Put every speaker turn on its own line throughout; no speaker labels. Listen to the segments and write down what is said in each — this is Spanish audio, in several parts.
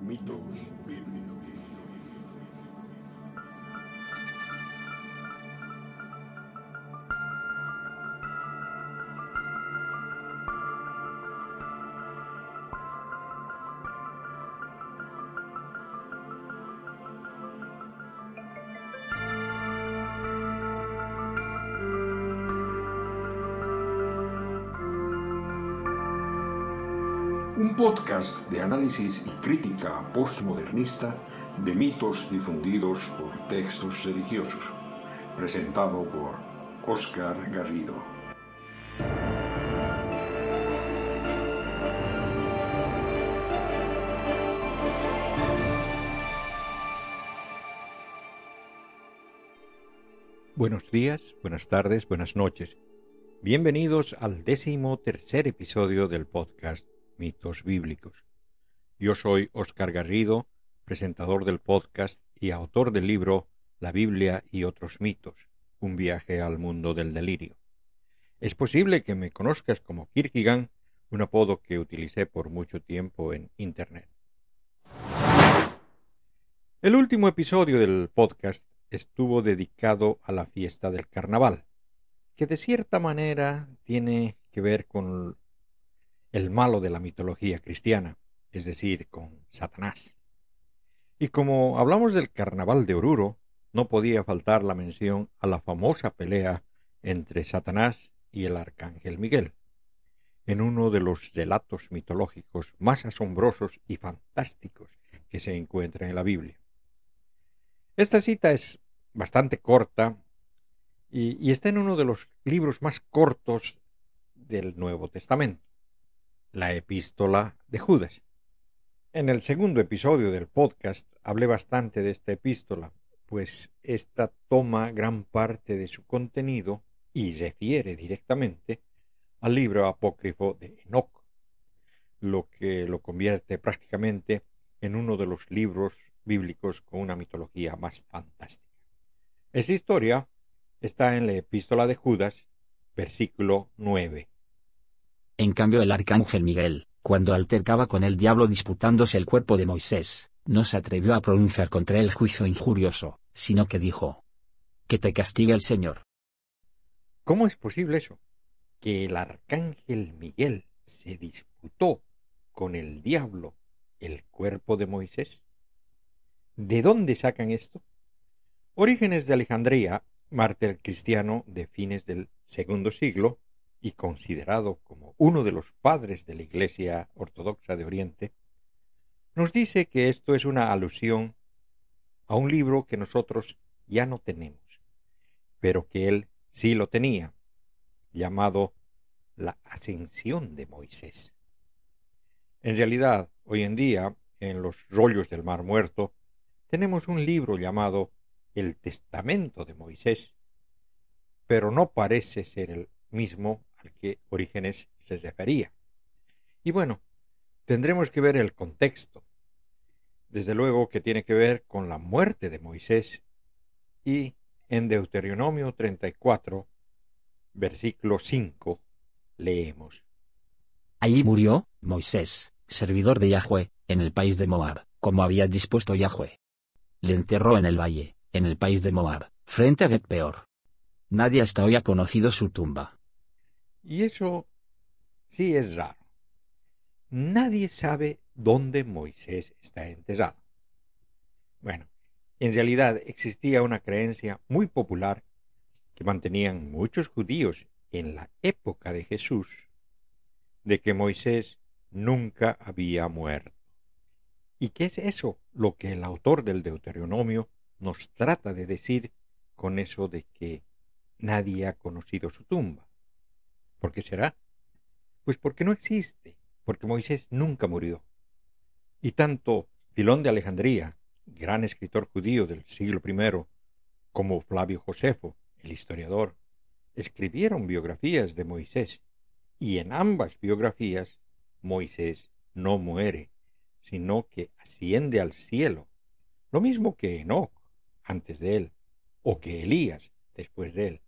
Mitos bíblicos. Podcast de análisis y crítica postmodernista de mitos difundidos por textos religiosos, presentado por Oscar Garrido.
Buenos días, buenas tardes, buenas noches. Bienvenidos al décimo tercer episodio del podcast Mitos Bíblicos. Yo soy Oscar Garrido, presentador del podcast y autor del libro La Biblia y otros mitos, un viaje al mundo del delirio. Es posible que me conozcas como Kierkegaard, un apodo que utilicé por mucho tiempo en Internet. El último episodio del podcast estuvo dedicado a la fiesta del carnaval, que de cierta manera tiene que ver con el malo de la mitología cristiana, es decir, con Satanás. Y como hablamos del carnaval de Oruro, no podía faltar la mención a la famosa pelea entre Satanás y el arcángel Miguel, en uno de los relatos mitológicos más asombrosos y fantásticos que se encuentran en la Biblia. Esta cita es bastante corta y, y, está en uno de los libros más cortos del Nuevo Testamento, la epístola de Judas. En el segundo episodio del podcast hablé bastante de esta epístola, pues ésta toma gran parte de su contenido y refiere directamente al libro apócrifo de Enoch, lo que lo convierte prácticamente en uno de los libros bíblicos con una mitología más fantástica. Esa historia está en la epístola de Judas, versículo 9.
En cambio el arcángel Miguel, cuando altercaba con el diablo disputándose el cuerpo de Moisés, no se atrevió a pronunciar contra él juicio injurioso, sino que dijo, Que te castigue el Señor.
¿Cómo es posible eso? Que el arcángel Miguel se disputó con el diablo el cuerpo de Moisés. ¿De dónde sacan esto? Orígenes de Alejandría, mártir cristiano de fines del segundo siglo y considerado como uno de los padres de la Iglesia Ortodoxa de Oriente, nos dice que esto es una alusión a un libro que nosotros ya no tenemos, pero que él sí lo tenía, llamado La Ascensión de Moisés. En realidad, hoy en día, en los rollos del Mar Muerto, tenemos un libro llamado el Testamento de Moisés, pero no parece ser el mismo al que Orígenes se refería. Y bueno, tendremos que ver el contexto. Desde luego que tiene que ver con la muerte de Moisés y en Deuteronomio 34, versículo 5, leemos.
Allí murió, Moisés, servidor de Yahweh, en el país de Moab, como había dispuesto Yahweh. Le enterró en el valle, en el país de Moab, frente a Bet Peor. Nadie hasta hoy ha conocido su tumba.
Y eso sí es raro. Nadie sabe dónde Moisés está enterrado. Bueno, en realidad existía una creencia muy popular que mantenían muchos judíos en la época de Jesús, de que Moisés nunca había muerto. ¿Y qué es eso lo que el autor del Deuteronomio nos trata de decir con eso de que nadie ha conocido su tumba? ¿Por qué será? Pues porque no existe, porque Moisés nunca murió. Y tanto Filón de Alejandría, gran escritor judío del siglo I, como Flavio Josefo, el historiador, escribieron biografías de Moisés, y en ambas biografías Moisés no muere, sino que asciende al cielo, lo mismo que Enoch antes de él, o que Elías después de él,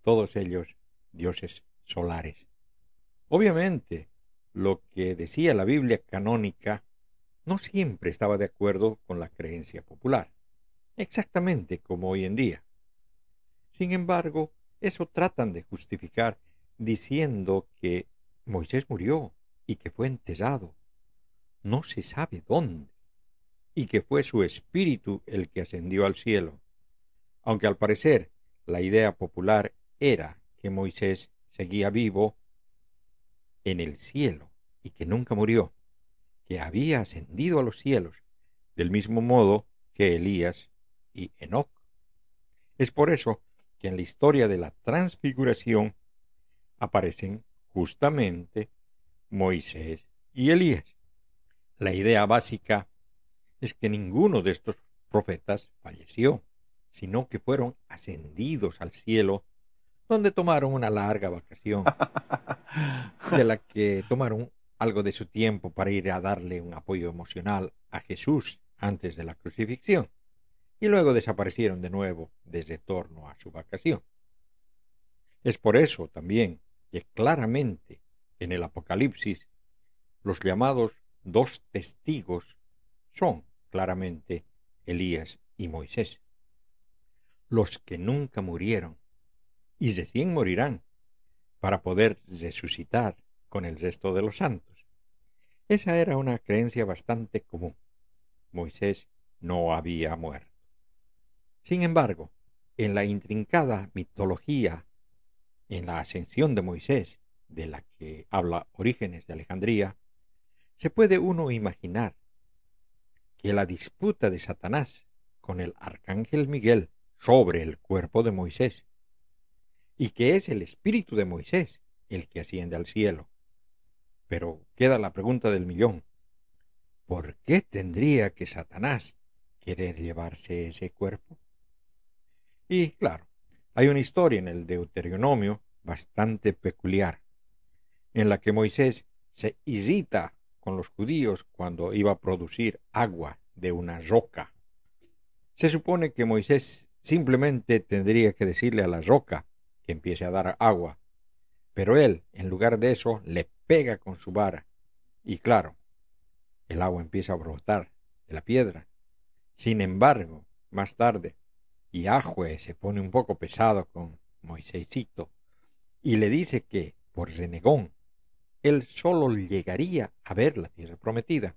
todos ellos dioses Obviamente, lo que decía la Biblia canónica no siempre estaba de acuerdo con la creencia popular, exactamente como hoy en día. Sin embargo, eso tratan de justificar diciendo que Moisés murió y que fue enterrado. No se sabe dónde. Y que fue su espíritu el que ascendió al cielo. Aunque al parecer la idea popular era que Moisés seguía vivo en el cielo y que nunca murió, que había ascendido a los cielos, del mismo modo que Elías y Enoc. Es por eso que en la historia de la transfiguración aparecen justamente Moisés y Elías. La idea básica es que ninguno de estos profetas falleció, sino que fueron ascendidos al cielo, donde tomaron una larga vacación, de la que tomaron algo de su tiempo para ir a darle un apoyo emocional a Jesús antes de la crucifixión, y luego desaparecieron de nuevo de retorno a su vacación. Es por eso también que claramente en el Apocalipsis los llamados dos testigos son claramente Elías y Moisés, los que nunca murieron y recién morirán para poder resucitar con el resto de los santos. Esa era una creencia bastante común. Moisés no había muerto. Sin embargo, en la intrincada mitología en la ascensión de Moisés, de la que habla Orígenes de Alejandría, se puede uno imaginar que la disputa de Satanás con el arcángel Miguel sobre el cuerpo de Moisés, y que es el espíritu de Moisés el que asciende al cielo. Pero queda la pregunta del millón. ¿Por qué tendría que Satanás querer llevarse ese cuerpo? Y claro, hay una historia en el Deuteronomio bastante peculiar, en la que Moisés se irrita con los judíos cuando iba a producir agua de una roca. Se supone que Moisés simplemente tendría que decirle a la roca empiece a dar agua, pero él, en lugar de eso, le pega con su vara, y claro, el agua empieza a brotar de la piedra. Sin embargo, más tarde, Yahweh se pone un poco pesado con Moisésito y le dice que, por renegón, él solo llegaría a ver la tierra prometida,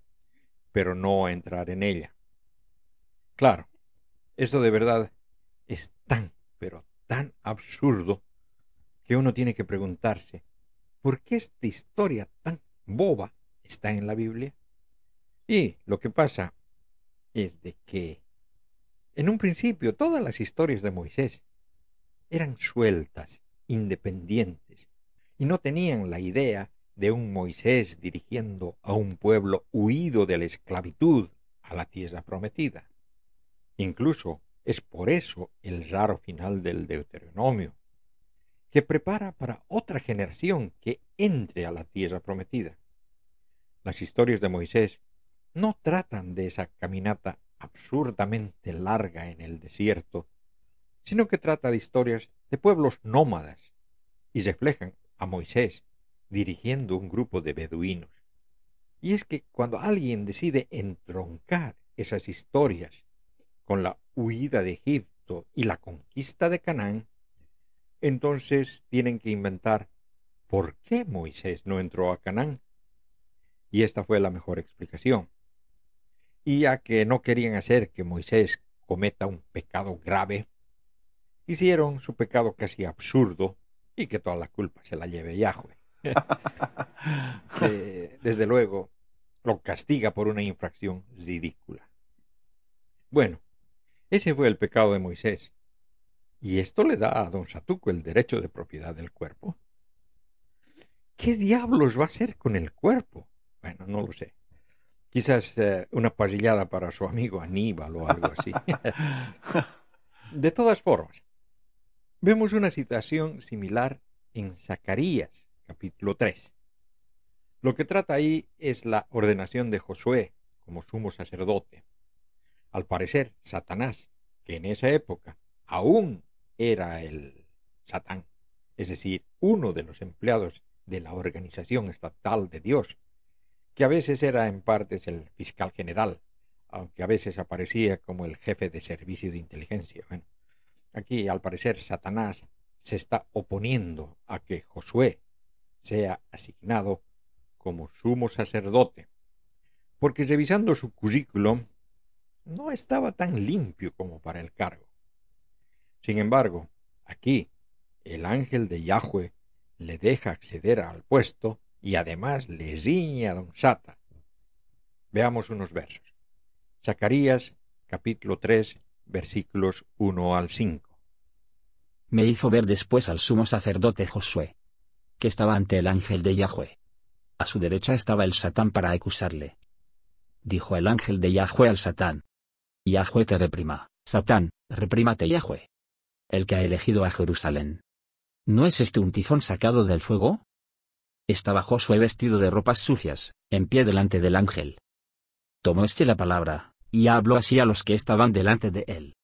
pero no a entrar en ella. Claro, eso de verdad es tan, pero tan absurdo que uno tiene que preguntarse, ¿por qué esta historia tan boba está en la Biblia? Y lo que pasa es de que en un principio todas las historias de Moisés eran sueltas, independientes, y no tenían la idea de un Moisés dirigiendo a un pueblo huido de la esclavitud a la tierra prometida. Incluso es por eso el raro final del Deuteronomio, que prepara para otra generación que entre a la tierra prometida. Las historias de Moisés no tratan de esa caminata absurdamente larga en el desierto, sino que trata de historias de pueblos nómadas y reflejan a Moisés dirigiendo un grupo de beduinos. Y es que cuando alguien decide entroncar esas historias con la huida de Egipto y la conquista de Canaán, entonces tienen que inventar por qué Moisés no entró a Canaán. Y esta fue la mejor explicación y ya que no querían hacer que Moisés cometa un pecado grave, hicieron su pecado casi absurdo y que toda la culpa se la lleve Yahweh, que desde luego lo castiga por una infracción ridícula. Bueno, ese fue el pecado de Moisés. ¿Y esto le da a don Satuco el derecho de propiedad del cuerpo? ¿Qué diablos va a hacer con el cuerpo? Bueno, no lo sé. Quizás eh, una pasillada para su amigo Aníbal o algo así. de todas formas, vemos una situación similar en Zacarías, capítulo 3. Lo que trata ahí es la ordenación de Josué como sumo sacerdote. Al parecer, Satanás, que en esa época aún era el Satán, es decir, uno de los empleados de la organización estatal de Dios, que a veces era en partes el fiscal general, aunque a veces aparecía como el jefe de servicio de inteligencia. Bueno, aquí al parecer Satanás se está oponiendo a que Josué sea asignado como sumo sacerdote, porque revisando su currículum no estaba tan limpio como para el cargo. Sin embargo, aquí el ángel de Yahweh le deja acceder al puesto y además le riña a don Sata. Veamos unos versos. Zacarías capítulo 3 versículos 1 al 5.
Me hizo ver después al sumo sacerdote Josué, que estaba ante el ángel de Yahweh. A su derecha estaba el Satán para acusarle. Dijo el ángel de Yahweh al Satán. Yahweh te reprima, Satán, reprímate Yahweh. El que ha elegido a Jerusalén. ¿No es este un tifón sacado del fuego? Estaba Josué vestido de ropas sucias, en pie delante del ángel. Tomó este la palabra, y habló así a los que estaban delante de él.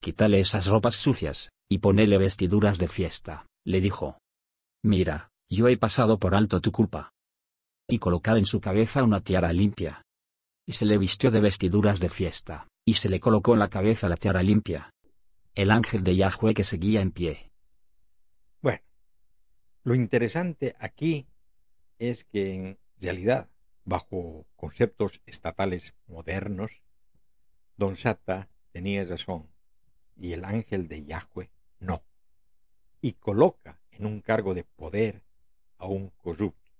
Quítale esas ropas sucias, y ponele vestiduras de fiesta, le dijo. Mira, yo he pasado por alto tu culpa. Y colocad en su cabeza una tiara limpia. Y se le vistió de vestiduras de fiesta, y se le colocó en la cabeza la tiara limpia. El ángel de Yahweh que seguía en pie.
Bueno, lo interesante aquí es que en realidad, bajo conceptos estatales modernos, Don Sata tenía razón y el ángel de Yahweh no. Y coloca en un cargo de poder a un corrupto.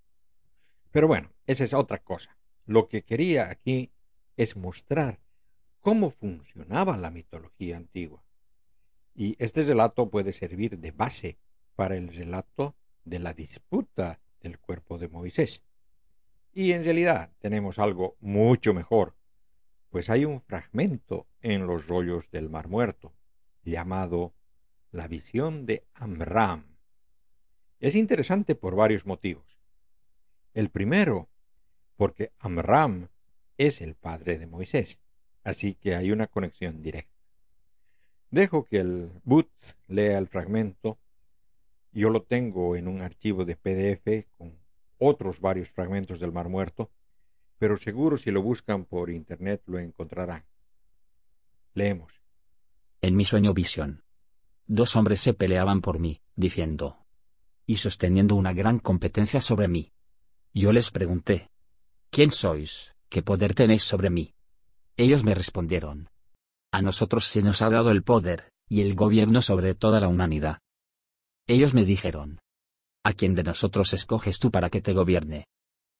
Pero bueno, esa es otra cosa. Lo que quería aquí es mostrar cómo funcionaba la mitología antigua. Y este relato puede servir de base para el relato de la disputa del cuerpo de Moisés. Y en realidad tenemos algo mucho mejor, pues hay un fragmento en los rollos del Mar Muerto, llamado La visión de Amram. Es interesante por varios motivos. El primero, porque Amram es el padre de Moisés, así que hay una conexión directa. Dejo que el boot lea el fragmento yo lo tengo en un archivo de PDF con otros varios fragmentos del Mar Muerto, pero seguro si lo buscan por internet lo encontrarán. Leemos.
En mi sueño visión. Dos hombres se peleaban por mí, diciendo. Y sosteniendo una gran competencia sobre mí. Yo les pregunté. ¿Quién sois? ¿Qué poder tenéis sobre mí? Ellos me respondieron. A nosotros se nos ha dado el poder, y el gobierno sobre toda la humanidad. Ellos me dijeron. ¿A quién de nosotros escoges tú para que te gobierne?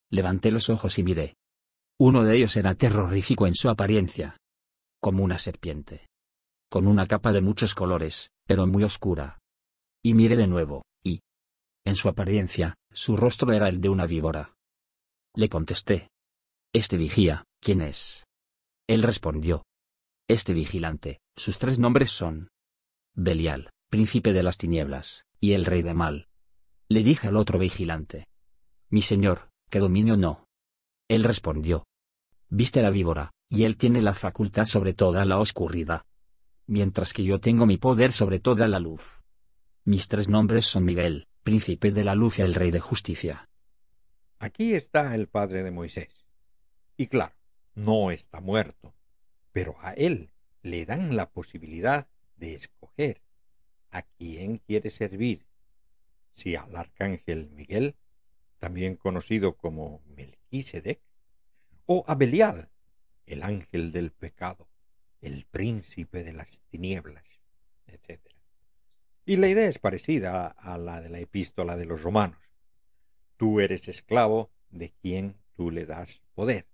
Levanté los ojos y miré. Uno de ellos era terrorífico en su apariencia. Como una serpiente. Con una capa de muchos colores, pero muy oscura. Y miré de nuevo, y... En su apariencia, su rostro era el de una víbora. Le contesté. Este vigía, ¿quién es? Él respondió. Este vigilante, sus tres nombres son. Belial, príncipe de las tinieblas, y el rey de mal. Le dije al otro vigilante. Mi señor, ¿qué dominio no? Él respondió. Viste la víbora, y él tiene la facultad sobre toda la oscuridad. Mientras que yo tengo mi poder sobre toda la luz. Mis tres nombres son Miguel, príncipe de la luz y el rey de justicia.
Aquí está el padre de Moisés. Y claro, no está muerto, pero a él le dan la posibilidad de escoger a quién quiere servir, si al arcángel Miguel, también conocido como Melquisedec, o a Belial, el ángel del pecado, el príncipe de las tinieblas, etc. Y la idea es parecida a la de la epístola de los romanos. Tú eres esclavo de quien tú le das poder,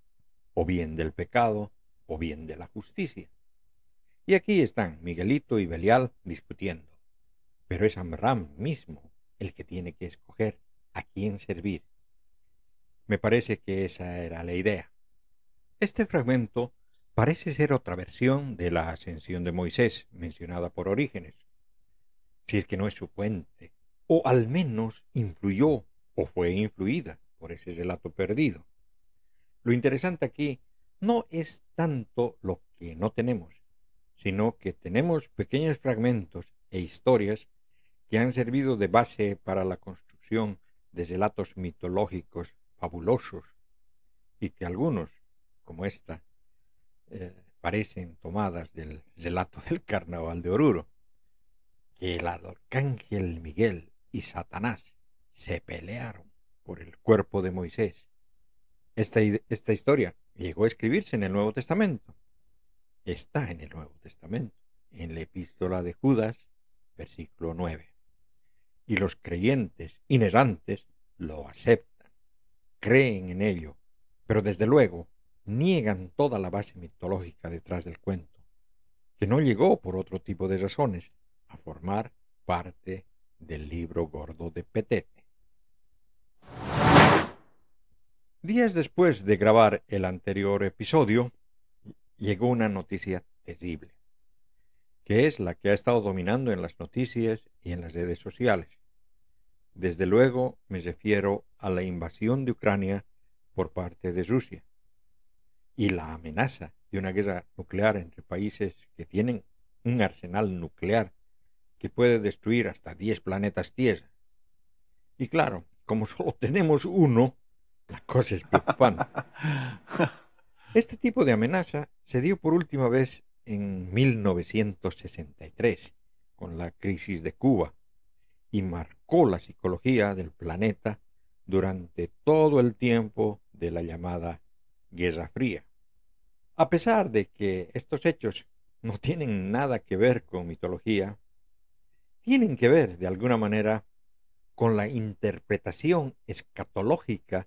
o bien del pecado, o bien de la justicia. Y aquí están Miguelito y Belial discutiendo pero es Amram mismo el que tiene que escoger a quién servir. Me parece que esa era la idea. Este fragmento parece ser otra versión de la ascensión de Moisés mencionada por Orígenes, si es que no es su fuente, o al menos influyó o fue influida por ese relato perdido. Lo interesante aquí no es tanto lo que no tenemos, sino que tenemos pequeños fragmentos e historias que han servido de base para la construcción de relatos mitológicos fabulosos y que algunos, como esta, eh, parecen tomadas del relato del carnaval de Oruro, que el arcángel Miguel y Satanás se pelearon por el cuerpo de Moisés. Esta, esta historia llegó a escribirse en el Nuevo Testamento. Está en el Nuevo Testamento, en la epístola de Judas, versículo 9. Y los creyentes inerantes lo aceptan, creen en ello, pero desde luego niegan toda la base mitológica detrás del cuento, que no llegó por otro tipo de razones a formar parte del libro gordo de Petete. Días después de grabar el anterior episodio, llegó una noticia terrible, que es la que ha estado dominando en las noticias y en las redes sociales. Desde luego me refiero a la invasión de Ucrania por parte de Rusia y la amenaza de una guerra nuclear entre países que tienen un arsenal nuclear que puede destruir hasta 10 planetas Tierra. Y claro, como solo tenemos uno, la cosa es preocupante. Este tipo de amenaza se dio por última vez en 1963, con la crisis de Cuba, y marcó la psicología del planeta durante todo el tiempo de la llamada Guerra Fría. A pesar de que estos hechos no tienen nada que ver con mitología, tienen que ver de alguna manera con la interpretación escatológica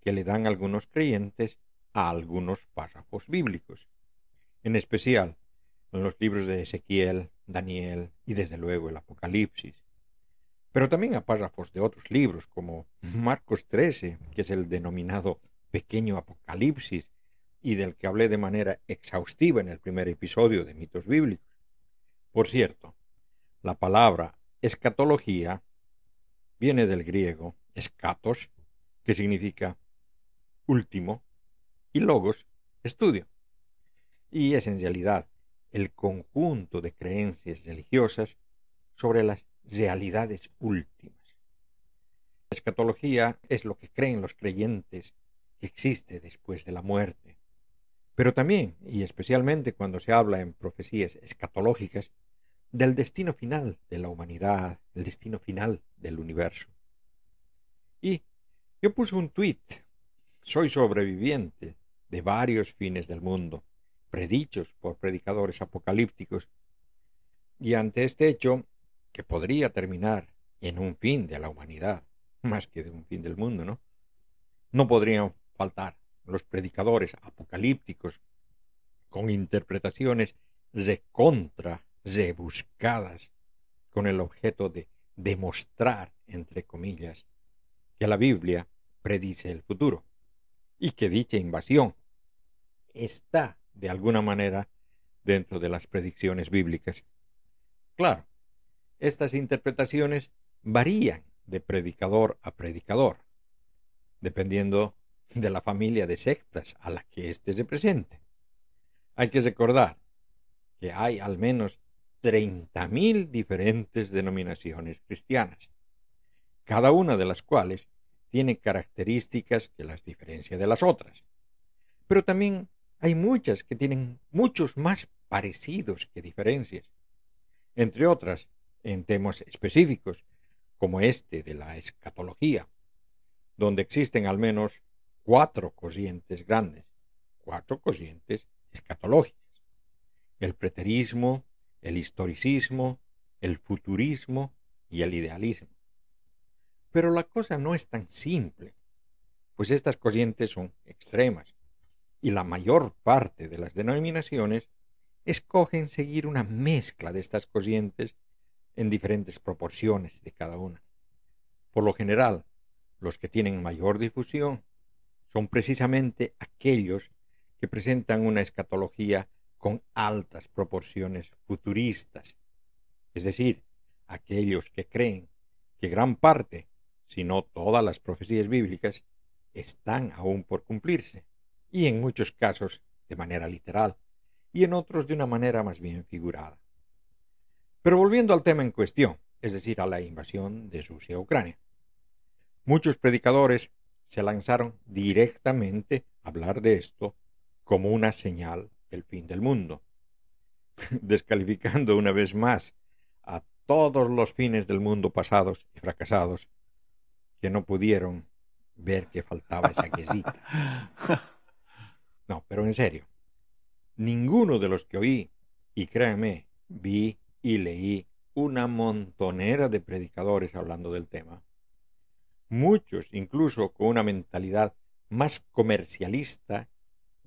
que le dan algunos creyentes a algunos párrafos bíblicos, en especial en los libros de Ezequiel, Daniel y desde luego el Apocalipsis, pero también a párrafos de otros libros como Marcos 13, que es el denominado pequeño Apocalipsis y del que hablé de manera exhaustiva en el primer episodio de mitos bíblicos. Por cierto, la palabra escatología viene del griego escatos, que significa último, y logos, estudio. Y es en realidad el conjunto de creencias religiosas sobre las realidades últimas. La escatología es lo que creen los creyentes que existe después de la muerte. Pero también, y especialmente cuando se habla en profecías escatológicas, del destino final de la humanidad, el destino final del universo. Y yo puse un tuit, soy sobreviviente de varios fines del mundo, predichos por predicadores apocalípticos, y ante este hecho, que podría terminar en un fin de la humanidad, más que de un fin del mundo, ¿no? No podrían faltar los predicadores apocalípticos con interpretaciones recontra rebuscadas con el objeto de demostrar, entre comillas, que la Biblia predice el futuro y que dicha invasión está, de alguna manera, dentro de las predicciones bíblicas. Claro, estas interpretaciones varían de predicador a predicador, dependiendo de la familia de sectas a la que éste se presente. Hay que recordar que hay al menos 30.000 diferentes denominaciones cristianas, cada una de las cuales tiene características que las diferencia de las otras. Pero también hay muchas que tienen muchos más parecidos que diferencias, entre otras en temas específicos, como este de la escatología, donde existen al menos cuatro corrientes grandes, cuatro corrientes escatológicas. El preterismo, el historicismo, el futurismo y el idealismo. Pero la cosa no es tan simple, pues estas corrientes son extremas y la mayor parte de las denominaciones escogen seguir una mezcla de estas corrientes en diferentes proporciones de cada una. Por lo general, los que tienen mayor difusión son precisamente aquellos que presentan una escatología con altas proporciones futuristas, es decir, aquellos que creen que gran parte, si no todas las profecías bíblicas, están aún por cumplirse, y en muchos casos de manera literal, y en otros de una manera más bien figurada. Pero volviendo al tema en cuestión, es decir, a la invasión de Rusia a Ucrania. Muchos predicadores se lanzaron directamente hablar de esto como una señal del fin del mundo, descalificando una vez más a todos los fines del mundo pasados y fracasados que no pudieron ver que faltaba esa quesita. No, pero en serio, ninguno de los que oí, y créanme, vi y leí una montonera de predicadores hablando del tema, muchos incluso con una mentalidad más comercialista,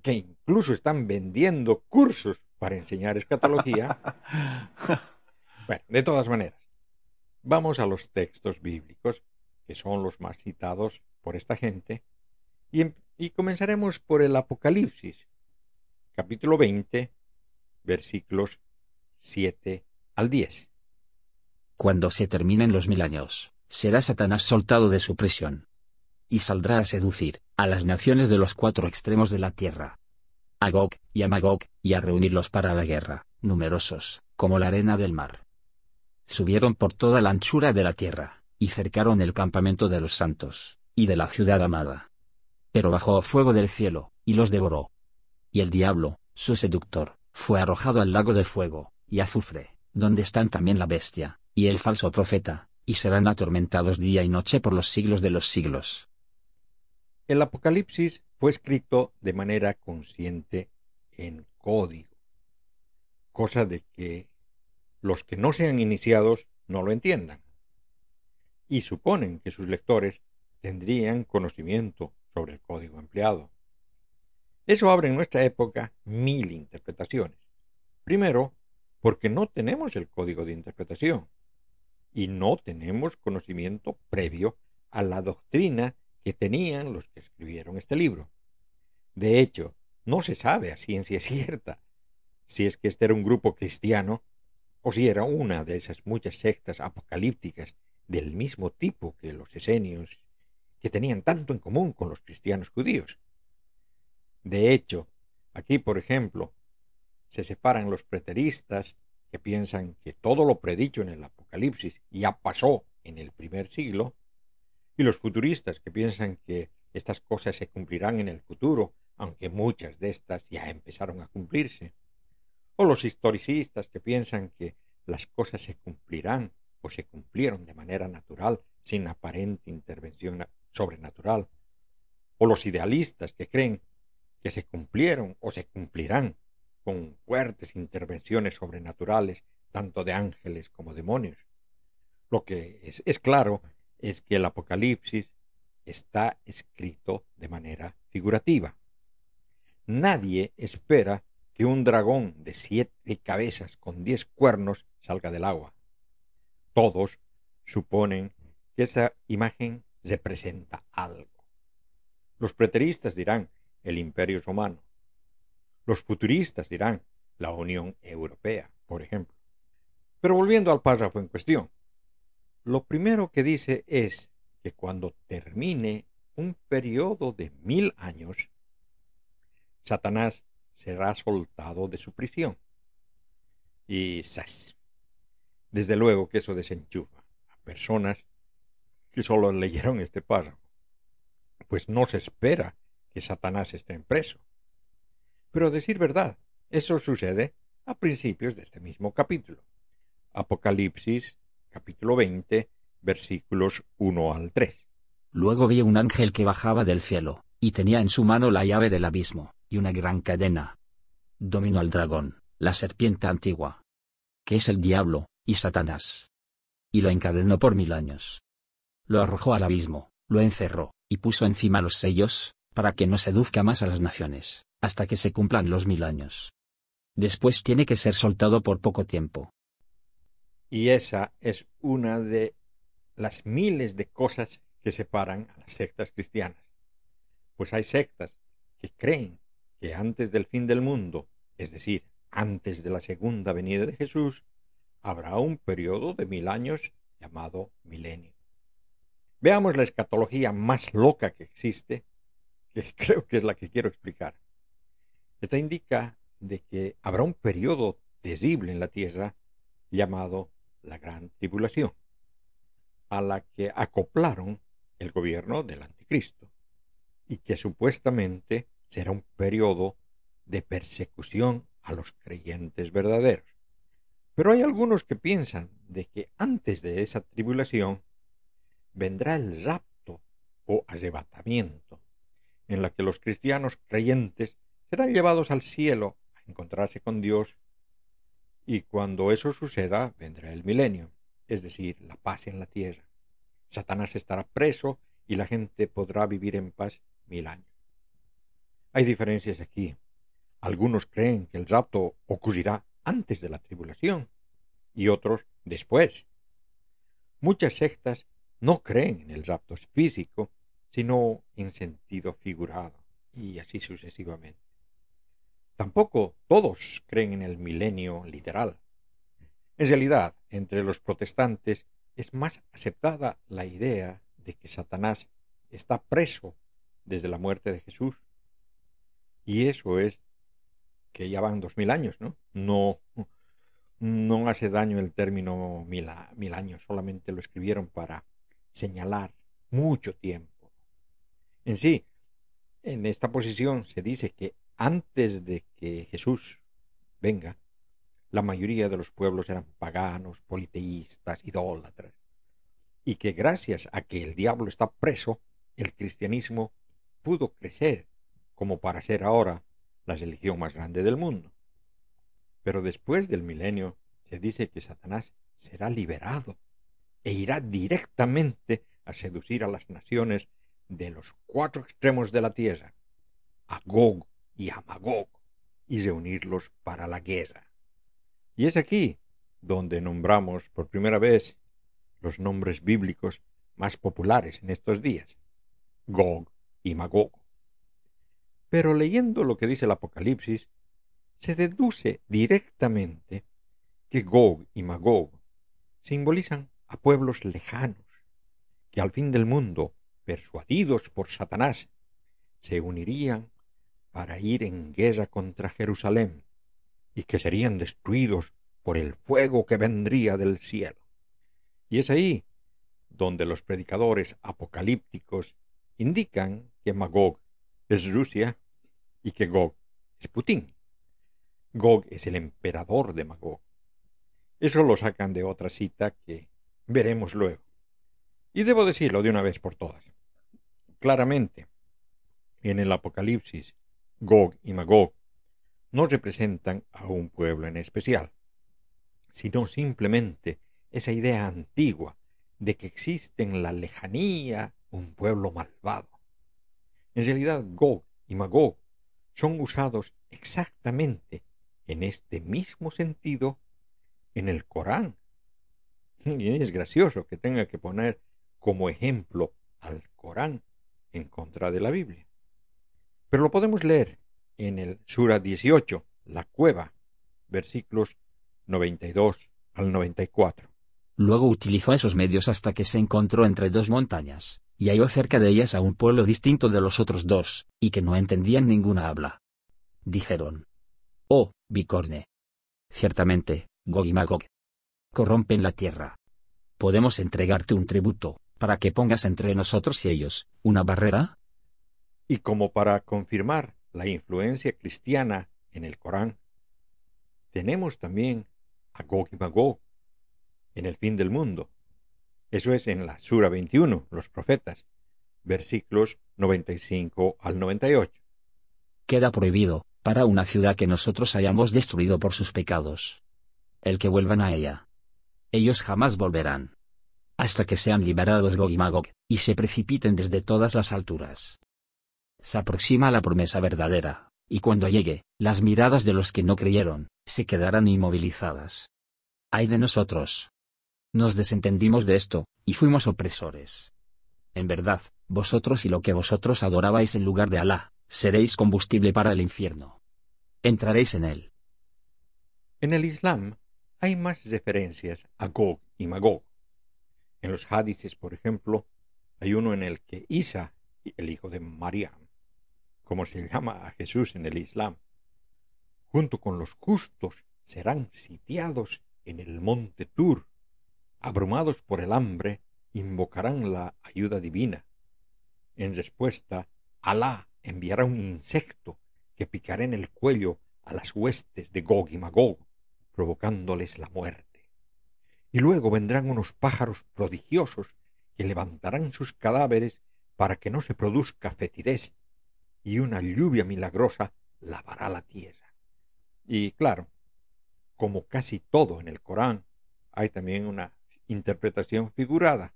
que incluso están vendiendo cursos para enseñar escatología. Bueno, de todas maneras, vamos a los textos bíblicos, que son los más citados por esta gente, y, em, comenzaremos por el Apocalipsis, capítulo 20, versículos 7 al 10.
Cuando se terminen los mil años, será Satanás soltado de su prisión. Y saldrá a seducir a las naciones de los cuatro extremos de la tierra. A Gog y a Magog, y a reunirlos para la guerra, numerosos, como la arena del mar. Subieron por toda la anchura de la tierra, y cercaron el campamento de los santos, y de la ciudad amada. Pero bajó fuego del cielo, y los devoró. Y el diablo, su seductor, fue arrojado al lago de fuego, y azufre, donde están también la bestia, y el falso profeta, y serán atormentados día y noche por los siglos de los siglos.
El Apocalipsis fue escrito de manera consciente en código, cosa de que los que no sean iniciados no lo entiendan, y suponen que sus lectores tendrían conocimiento sobre el código empleado. Eso abre en nuestra época mil interpretaciones. Primero, porque no tenemos el código de interpretación y no tenemos conocimiento previo a la doctrina que tenían los que escribieron este libro. De hecho, no se sabe a ciencia cierta si es que este era un grupo cristiano o si era una de esas muchas sectas apocalípticas del mismo tipo que los esenios, que tenían tanto en común con los cristianos judíos. De hecho, aquí, por ejemplo, se separan los preteristas que piensan que todo lo predicho en el Apocalipsis ya pasó en el primer siglo, y los futuristas que piensan que estas cosas se cumplirán en el futuro, aunque muchas de estas ya empezaron a cumplirse, o los historicistas que piensan que las cosas se cumplirán o se cumplieron de manera natural, sin aparente intervención sobrenatural, o los idealistas que creen que se cumplieron o se cumplirán con fuertes intervenciones sobrenaturales, tanto de ángeles como demonios. Lo que es, es claro es que el Apocalipsis está escrito de manera figurativa. Nadie espera que un dragón de siete cabezas con diez cuernos salga del agua. Todos suponen que esa imagen representa algo. Los preteristas dirán el imperio romano. Los futuristas dirán la Unión Europea, por ejemplo. Pero volviendo al párrafo en cuestión, lo primero que dice es que cuando termine un periodo de mil años, Satanás será soltado de su prisión. Y ¡zas! Desde luego que eso desenchufa a personas que solo leyeron este párrafo, pues no se espera que Satanás esté en preso. Pero decir verdad, eso sucede a principios de este mismo capítulo. Apocalipsis capítulo 20 versículos 1 al 3.
Luego vi un ángel que bajaba del cielo, y tenía en su mano la llave del abismo, y una gran cadena. Dominó al dragón, la serpiente antigua, que es el diablo, y Satanás. Y lo encadenó por mil años. Lo arrojó al abismo, lo encerró, y puso encima los sellos, para que no seduzca más a las naciones, hasta que se cumplan los mil años. Después tiene que ser soltado por poco tiempo.
Y esa es una de las miles de cosas que separan a las sectas cristianas. Pues hay sectas que creen que antes del fin del mundo, es decir, antes de la segunda venida de Jesús, habrá un periodo de mil años llamado milenio. Veamos la escatología más loca que existe que creo que es la que quiero explicar. Esta indica de que habrá un periodo terrible en la tierra llamado la Gran Tribulación, a la que acoplaron el gobierno del Anticristo, y que supuestamente será un periodo de persecución a los creyentes verdaderos. Pero hay algunos que piensan de que antes de esa tribulación vendrá el rapto o arrebatamiento, en la que los cristianos creyentes serán llevados al cielo a encontrarse con Dios y cuando eso suceda vendrá el milenio, es decir, la paz en la tierra. Satanás estará preso y la gente podrá vivir en paz mil años. Hay diferencias aquí. Algunos creen que el rapto ocurrirá antes de la tribulación y otros después. Muchas sectas no creen en el rapto físico, sino en sentido figurado, y así sucesivamente. Tampoco todos creen en el milenio literal. En realidad, entre los protestantes es más aceptada la idea de que Satanás está preso desde la muerte de Jesús. Y eso es que ya van dos mil años, ¿no? No, no hace daño el término mil, mil años, solamente lo escribieron para señalar mucho tiempo. En sí, en esta posición se dice que antes de que Jesús venga, la mayoría de los pueblos eran paganos, politeístas, idólatras, y que gracias a que el diablo está preso, el cristianismo pudo crecer como para ser ahora la religión más grande del mundo. Pero después del milenio se dice que Satanás será liberado e irá directamente a seducir a las naciones de los cuatro extremos de la tierra, a Gog y a Magog, y reunirlos para la guerra. Y es aquí donde nombramos por primera vez los nombres bíblicos más populares en estos días, Gog y Magog. Pero leyendo lo que dice el Apocalipsis, se deduce directamente que Gog y Magog simbolizan a pueblos lejanos, que al fin del mundo, persuadidos por Satanás, se unirían para ir en guerra contra Jerusalén, y que serían destruidos por el fuego que vendría del cielo. Y es ahí donde los predicadores apocalípticos indican que Magog es Rusia y que Gog es Putin. Gog es el emperador de Magog. Eso lo sacan de otra cita que veremos luego. Y debo decirlo de una vez por todas. Claramente, en el Apocalipsis, Gog y Magog no representan a un pueblo en especial, sino simplemente esa idea antigua de que existe en la lejanía un pueblo malvado. En realidad, Gog y Magog son usados exactamente en este mismo sentido en el Corán. Y es gracioso que tenga que poner como ejemplo al Corán en contra de la Biblia. Pero lo podemos leer en el Sura 18, la cueva, versículos 92 al 94.
Luego utilizó esos medios hasta que se encontró entre dos montañas, y halló cerca de ellas a un pueblo distinto de los otros dos, y que no entendían ninguna habla. Dijeron. Oh, bicorne. Ciertamente, Gog y Magog. Corrompen la tierra. Podemos entregarte un tributo, para que pongas entre nosotros y ellos, una barrera.
Y como para confirmar la influencia cristiana en el Corán, tenemos también a Gog y Magog en el fin del mundo. Eso es en la Sura 21, los profetas, versículos 95 al 98.
Queda prohibido, para una ciudad que nosotros hayamos destruido por sus pecados. El que vuelvan a ella. Ellos jamás volverán. Hasta que sean liberados Gog y Magog, y se precipiten desde todas las alturas. Se aproxima la promesa verdadera, y cuando llegue, las miradas de los que no creyeron, se quedarán inmovilizadas. Ay de nosotros. Nos desentendimos de esto, y fuimos opresores. En verdad, vosotros y lo que vosotros adorabais en lugar de Alá, seréis combustible para el infierno. Entraréis en él.
En el Islam hay más referencias a Gog y Magog. En los hadices, por ejemplo, hay uno en el que Isa, el hijo de María, como se llama a Jesús en el Islam, junto con los justos, serán sitiados en el monte Tur. Abrumados por el hambre, invocarán la ayuda divina. En respuesta, Alá enviará un insecto que picará en el cuello a las huestes de Gog y Magog, provocándoles la muerte. Y luego vendrán unos pájaros prodigiosos que levantarán sus cadáveres para que no se produzca fetidez, y una lluvia milagrosa lavará la tierra. Y claro, como casi todo en el Corán, hay también una interpretación figurada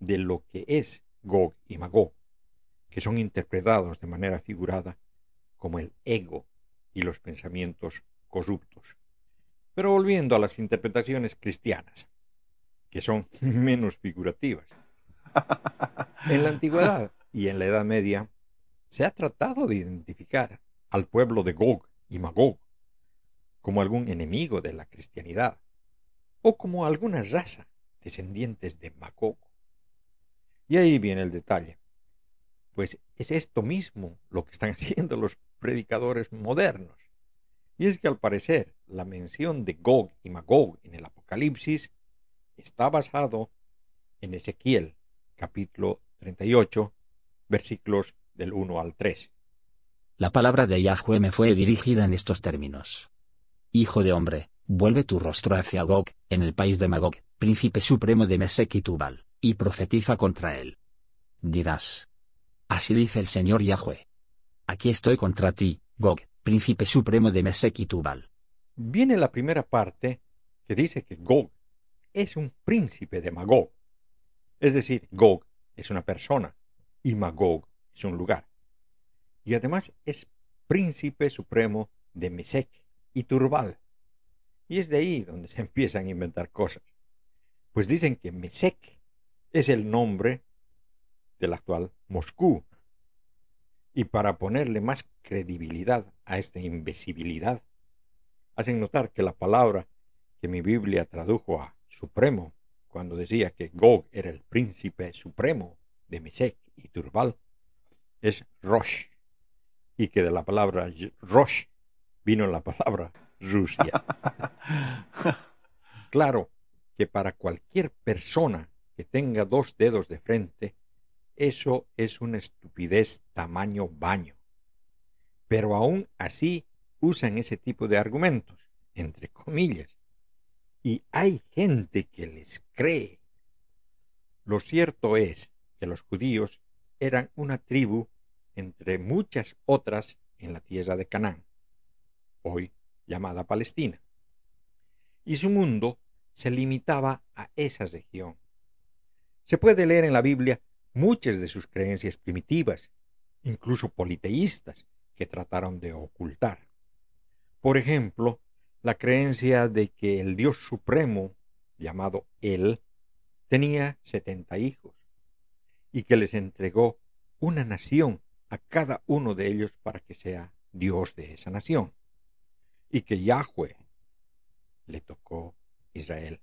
de lo que es Gog y Magog, que son interpretados de manera figurada como el ego y los pensamientos corruptos. Pero volviendo a las interpretaciones cristianas, que son menos figurativas. En la antigüedad y en la Edad Media se ha tratado de identificar al pueblo de Gog y Magog como algún enemigo de la cristianidad o como alguna raza descendientes de Magog. Y ahí viene el detalle. Pues es esto mismo lo que están haciendo los predicadores modernos. Y es que al parecer la mención de Gog y Magog en el Apocalipsis está basado en Ezequiel capítulo 38 versículos del 1 al 3.
La palabra de Yahweh me fue dirigida en estos términos. Hijo de hombre, vuelve tu rostro hacia Gog, en el país de Magog, príncipe supremo de Mesec y Tubal, y profetiza contra él. Dirás. Así dice el Señor Yahweh. Aquí estoy contra ti, Gog, príncipe supremo de Mesec y Tubal.
Viene la primera parte que dice que Gog es un príncipe de Magog. Es decir, Gog es una persona y Magog es un lugar. Y además es príncipe supremo de Mesec y Turbal. Y es de ahí donde se empiezan a inventar cosas. Pues dicen que Mesec es el nombre del actual Moscú. Y para ponerle más credibilidad a esta invisibilidad, hacen notar que la palabra que mi Biblia tradujo a supremo, cuando decía que Gog era el príncipe supremo de Mesec y Turbal, es Rosh, y que de la palabra Rosh vino la palabra Rusia. claro que para cualquier persona que tenga dos dedos de frente, eso es una estupidez tamaño baño. Pero aún así usan ese tipo de argumentos, entre comillas. Y hay gente que les cree. Lo cierto es que los judíos eran una tribu entre muchas otras en la tierra de Canaán, hoy llamada Palestina. Y su mundo se limitaba a esa región. Se puede leer en la Biblia muchas de sus creencias primitivas, incluso politeístas, que trataron de ocultar. Por ejemplo, la creencia de que el Dios Supremo, llamado Él, tenía setenta hijos y que les entregó una nación a cada uno de ellos para que sea Dios de esa nación, y que Yahweh le tocó Israel.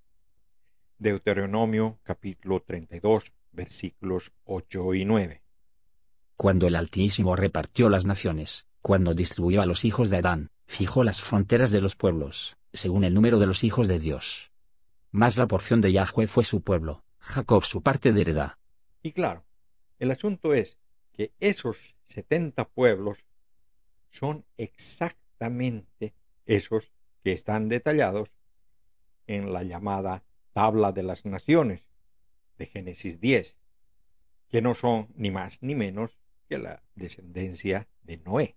Deuteronomio capítulo 32 versículos 8 y 9.
Cuando el Altísimo repartió las naciones, cuando distribuyó a los hijos de Adán, fijó las fronteras de los pueblos, según el número de los hijos de Dios. Más la porción de Yahweh fue su pueblo, Jacob su parte de heredad.
Y claro, el asunto es que esos setenta pueblos son exactamente esos que están detallados en la llamada tabla de las naciones de Génesis 10, que no son ni más ni menos que la descendencia de Noé.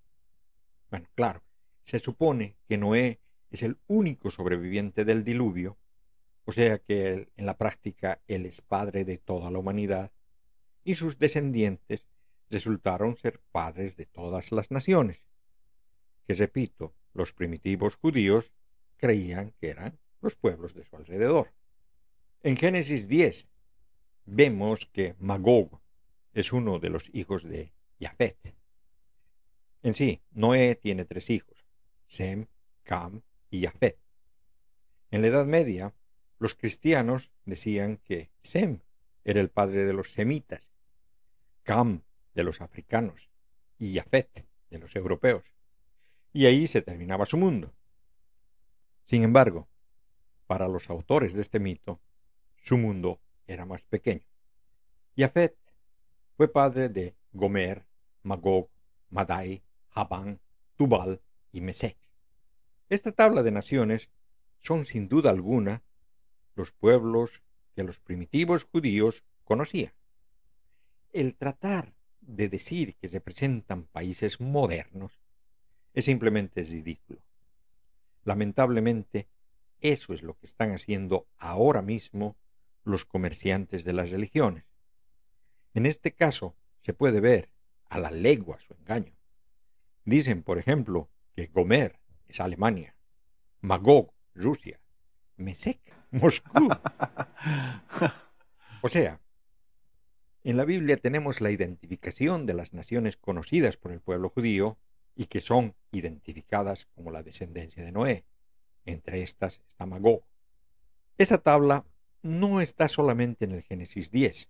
Bueno, claro, se supone que Noé es el único sobreviviente del diluvio, o sea que en la práctica él es padre de toda la humanidad, y sus descendientes resultaron ser padres de todas las naciones, que repito, los primitivos judíos creían que eran los pueblos de su alrededor. En Génesis 10 vemos que Magog es uno de los hijos de Yafet. En sí, Noé tiene tres hijos, Sem, Cam y Yafet. En la Edad Media, los cristianos decían que Sem era el padre de los semitas, Cam de los africanos y Yafet de los europeos. Y ahí se terminaba su mundo. Sin embargo, para los autores de este mito, su mundo era más pequeño. Yafet fue padre de Gomer, Magog Madai, Javan, Tubal y Mesec. Esta tabla de naciones son sin duda alguna los pueblos que los primitivos judíos conocían. El tratar de decir que se presentan países modernos es simplemente ridículo. Lamentablemente, eso es lo que están haciendo ahora mismo los comerciantes de las religiones. En este caso, se puede ver a la legua su engaño. Dicen, por ejemplo, que Gomer es Alemania, Magog, Rusia, Mesec, Moscú. O sea, en la Biblia tenemos la identificación de las naciones conocidas por el pueblo judío y que son identificadas como la descendencia de Noé. Entre estas está Magog. Esa tabla no está solamente en el Génesis 10,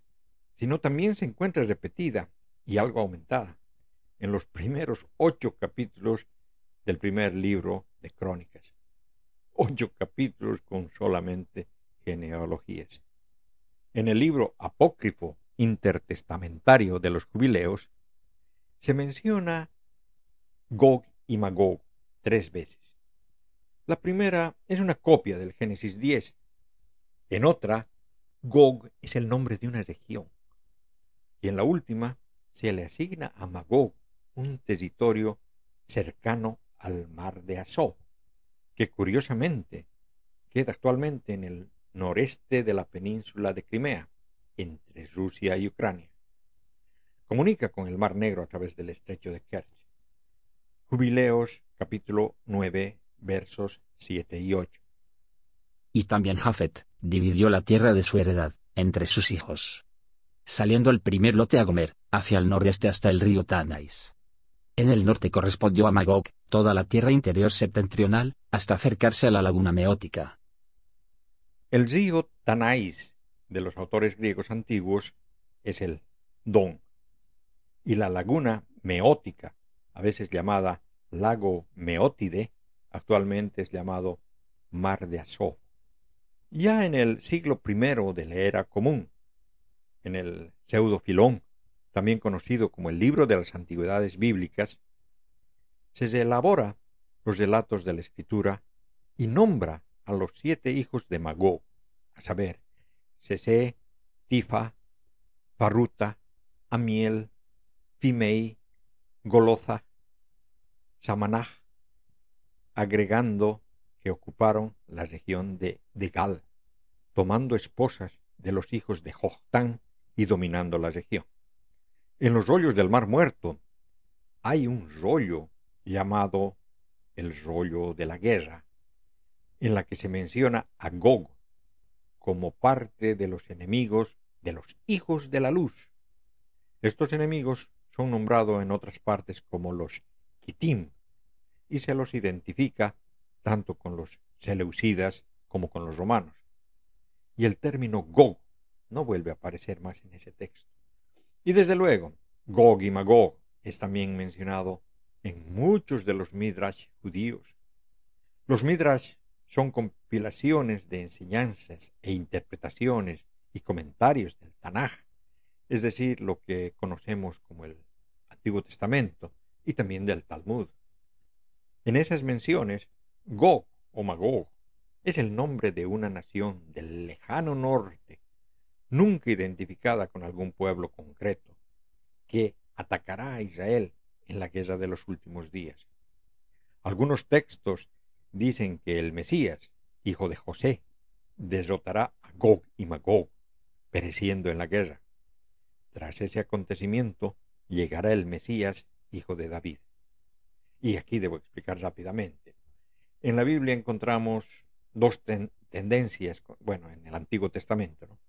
sino también se encuentra repetida y algo aumentada en los primeros ocho capítulos del primer libro de Crónicas. Ocho capítulos con solamente genealogías. En el libro apócrifo intertestamentario de los jubileos, se menciona Gog y Magog tres veces. La primera es una copia del Génesis 10. En otra, Gog es el nombre de una región. Y en la última, se le asigna a Magog un territorio cercano al mar de Azov, que curiosamente queda actualmente en el noreste de la península de Crimea, entre Rusia y Ucrania. Comunica con el Mar Negro a través del estrecho de Kerch. Jubileos capítulo 9 versos 7 y 8.
Y también Jafet dividió la tierra de su heredad entre sus hijos. Saliendo el primer lote a Gomer, hacia el noreste hasta el río Tanais. En el norte correspondió a Magog, toda la tierra interior septentrional, hasta acercarse a la laguna meótica.
El río Tanais de los autores griegos antiguos es el Don. Y la laguna meótica, a veces llamada lago Meótide, actualmente es llamado Mar de Azov. Ya en el siglo I de la era común, en el Pseudo-Filón, también conocido como el libro de las antigüedades bíblicas, se elabora los relatos de la escritura y nombra a los siete hijos de Magog, a saber, Sese, Tifa, Paruta, Amiel, Fimei, Goloza, Samanaj, agregando que ocuparon la región de Degal, tomando esposas de los hijos de Joctán y dominando la región. En los rollos del Mar Muerto hay un rollo llamado el rollo de la guerra, en la que se menciona a Gog como parte de los enemigos de los hijos de la luz. Estos enemigos son nombrados en otras partes como los Y se los identifica tanto con los seleucidas como con los romanos. Y el término Gog no vuelve a aparecer más en ese texto. Y desde luego, Gog y Magog es también mencionado en muchos de los midrash judíos. Los midrash son compilaciones de enseñanzas e interpretaciones y comentarios del Tanaj, es decir, lo que conocemos como el Antiguo Testamento y también del Talmud. En esas menciones, Gog o Magog es el nombre de una nación del lejano norte, nunca identificada con algún pueblo concreto, que atacará a Israel en la guerra de los últimos días. Algunos textos dicen que el Mesías, hijo de José, derrotará a Gog y Magog, pereciendo en la guerra. Tras ese acontecimiento, llegará el Mesías, hijo de David. Y aquí debo explicar rápidamente. En la Biblia encontramos dos tendencias, bueno, en el Antiguo Testamento, ¿no?